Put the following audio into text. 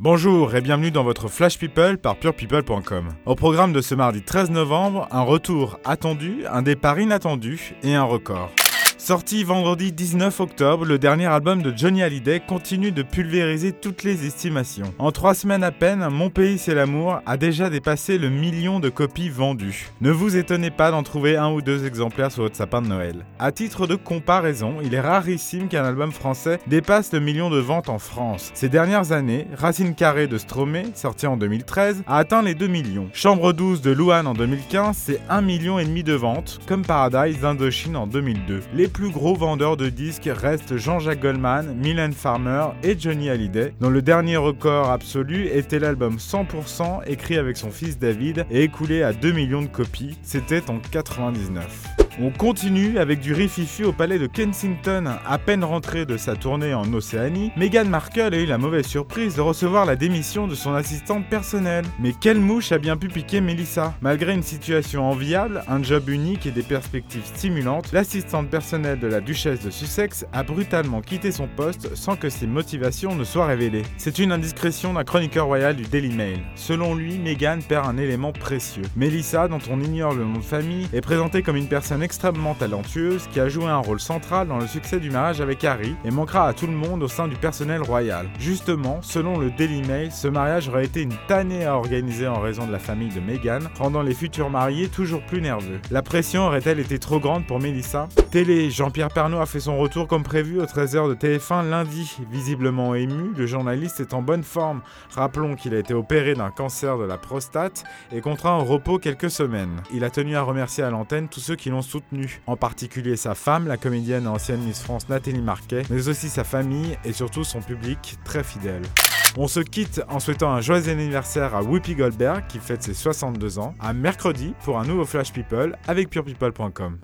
Bonjour et bienvenue dans votre Flash People par purepeople.com. Au programme de ce mardi 13 novembre, un retour attendu, un départ inattendu et un record. Sorti vendredi 19 octobre, le dernier album de Johnny Hallyday continue de pulvériser toutes les estimations. En trois semaines à peine, Mon pays c'est l'amour a déjà dépassé le million de copies vendues. Ne vous étonnez pas d'en trouver un ou deux exemplaires sur votre sapin de Noël. À titre de comparaison, il est rarissime qu'un album français dépasse le million de ventes en France. Ces dernières années, Racine Carrée de Stromae, sorti en 2013, a atteint les 2 millions. Chambre 12 de Louane en 2015, c'est 1 million et demi de ventes, comme Paradise d'Indochine en 2002. Les plus gros vendeurs de disques restent Jean-Jacques Goldman, Mylène Farmer et Johnny Hallyday, dont le dernier record absolu était l'album 100% écrit avec son fils David et écoulé à 2 millions de copies, c'était en 99. On continue avec du rififi au palais de Kensington. À peine rentré de sa tournée en Océanie, Meghan Markle a eu la mauvaise surprise de recevoir la démission de son assistante personnelle. Mais quelle mouche a bien pu piquer Melissa? Malgré une situation enviable, un job unique et des perspectives stimulantes, l'assistante personnelle de la duchesse de Sussex a brutalement quitté son poste sans que ses motivations ne soient révélées. C'est une indiscrétion d'un chroniqueur royal du Daily Mail. Selon lui, Meghan perd un élément précieux. Melissa, dont on ignore le nom de famille, est présentée comme une personne extrêmement talentueuse qui a joué un rôle central dans le succès du mariage avec Harry et manquera à tout le monde au sein du personnel royal. Justement, selon le Daily Mail, ce mariage aurait été une tannée à organiser en raison de la famille de Meghan, rendant les futurs mariés toujours plus nerveux. La pression aurait-elle été trop grande pour Melissa? Télé, Jean-Pierre Pernaud a fait son retour comme prévu au 13h de TF1 lundi. Visiblement ému, le journaliste est en bonne forme. Rappelons qu'il a été opéré d'un cancer de la prostate et contraint au repos quelques semaines. Il a tenu à remercier à l'antenne tous ceux qui l'ont en particulier sa femme, la comédienne et ancienne Miss France Nathalie Marquet, mais aussi sa famille et surtout son public très fidèle. On se quitte en souhaitant un joyeux anniversaire à Whoopi Goldberg qui fête ses 62 ans, à mercredi pour un nouveau Flash People avec purepeople.com.